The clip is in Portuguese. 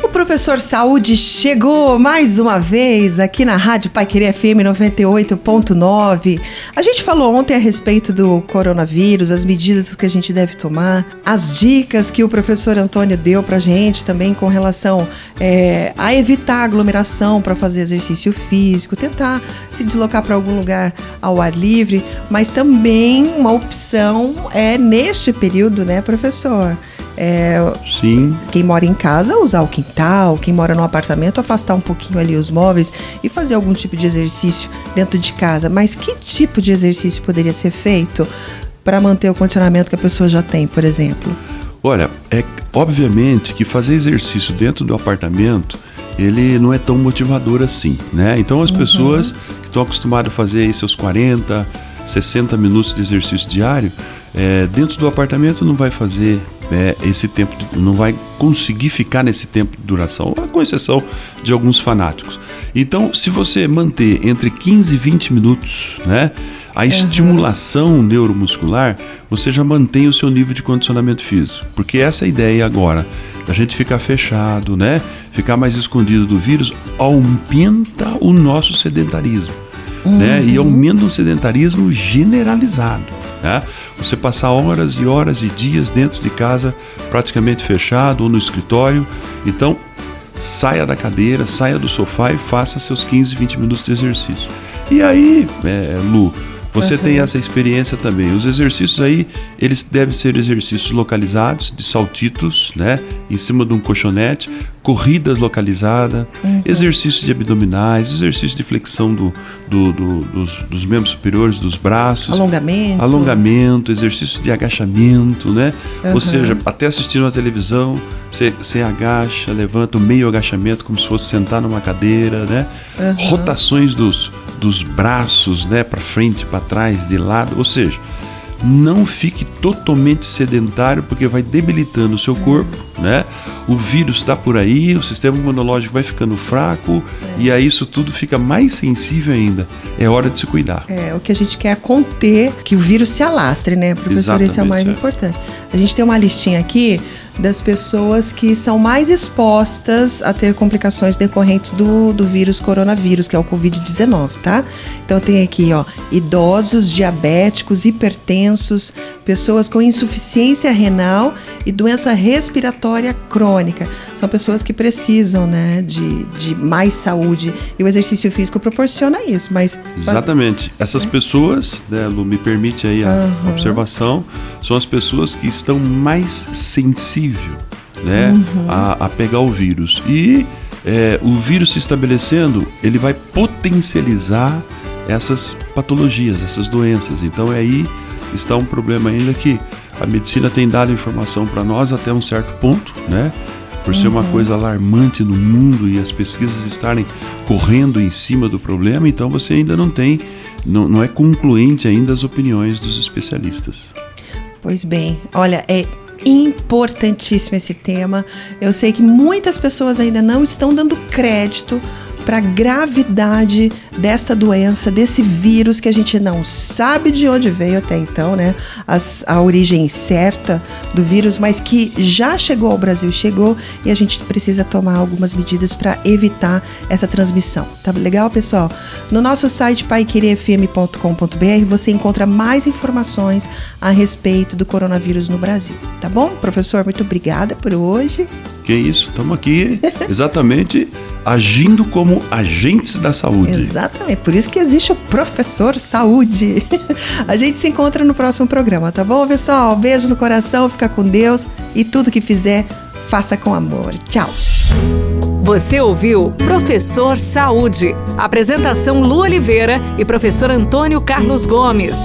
O professor Saúde chegou mais uma vez aqui na Rádio Pai Querer FM 98.9. A gente falou ontem a respeito do coronavírus, as medidas que a gente deve tomar, as dicas que o professor Antônio deu pra gente também com relação é, a evitar aglomeração para fazer exercício físico, tentar se deslocar para algum lugar ao ar livre, mas também uma opção é neste período, né, professor? É, Sim. Quem mora em casa, usar o quintal, quem mora no apartamento, afastar um pouquinho ali os móveis e fazer algum tipo de exercício dentro de casa. Mas que tipo de exercício poderia ser feito para manter o condicionamento que a pessoa já tem, por exemplo? Olha, é obviamente que fazer exercício dentro do apartamento ele não é tão motivador assim, né? Então as uhum. pessoas que estão acostumadas a fazer aí seus 40, 60 minutos de exercício diário, é, dentro do apartamento não vai fazer é, esse tempo, não vai conseguir ficar nesse tempo de duração, com exceção de alguns fanáticos. Então, se você manter entre 15 e 20 minutos, né, a uhum. estimulação neuromuscular, você já mantém o seu nível de condicionamento físico. Porque essa é ideia agora, a gente ficar fechado, né, ficar mais escondido do vírus, aumenta o nosso sedentarismo. Uhum. Né, e aumenta o sedentarismo generalizado. Né? Você passar horas e horas e dias dentro de casa, praticamente fechado ou no escritório. Então, saia da cadeira, saia do sofá e faça seus 15, 20 minutos de exercício. E aí, é, Lu, você uhum. tem essa experiência também. Os exercícios aí, eles devem ser exercícios localizados, de saltitos, né? Em cima de um colchonete, corridas localizadas, uhum. exercícios de abdominais, exercícios de flexão do, do, do, dos, dos, membros superiores, dos braços. Alongamento. Alongamento, exercícios de agachamento, né? Uhum. Ou seja, até assistindo a televisão, você, você agacha, levanta o meio agachamento como se fosse sentar numa cadeira, né? Rotações dos dos braços, né, para frente, para trás, de lado, ou seja, não fique totalmente sedentário porque vai debilitando o seu corpo, né? O vírus está por aí, o sistema imunológico vai ficando fraco é. e aí isso tudo fica mais sensível ainda. É hora de se cuidar. É, o que a gente quer é conter que o vírus se alastre, né, professor? Exatamente, Esse é o mais é. importante. A gente tem uma listinha aqui das pessoas que são mais expostas a ter complicações decorrentes do, do vírus coronavírus, que é o Covid-19, tá? Então tem aqui, ó, idosos, diabéticos, hipertensos, pessoas com insuficiência renal e doença respiratória crônica. São pessoas que precisam, né, de, de mais saúde e o exercício físico proporciona isso, mas... Exatamente. Essas é. pessoas, né, Lu, me permite aí a uhum. observação, são as pessoas que estão mais sensíveis né, uhum. a, a, pegar o vírus. E é, o vírus se estabelecendo, ele vai potencializar essas patologias, essas doenças. Então é aí está um problema ainda que a medicina tem dado informação para nós até um certo ponto, né? Por ser uma uhum. coisa alarmante no mundo e as pesquisas estarem correndo em cima do problema, então você ainda não tem, não, não é concluente ainda as opiniões dos especialistas. Pois bem, olha, é importantíssimo esse tema. Eu sei que muitas pessoas ainda não estão dando crédito para a gravidade dessa doença, desse vírus que a gente não sabe de onde veio até então, né? As, a origem certa do vírus, mas que já chegou ao Brasil, chegou e a gente precisa tomar algumas medidas para evitar essa transmissão. Tá legal, pessoal? No nosso site paiquerefm.com.br você encontra mais informações a respeito do coronavírus no Brasil, tá bom? Professor, muito obrigada por hoje. Que isso, estamos aqui exatamente agindo como agentes da saúde. Exatamente, por isso que existe o professor saúde. A gente se encontra no próximo programa, tá bom, pessoal? Beijo no coração, fica com Deus e tudo que fizer, faça com amor. Tchau. Você ouviu Professor Saúde. Apresentação Lu Oliveira e professor Antônio Carlos Gomes.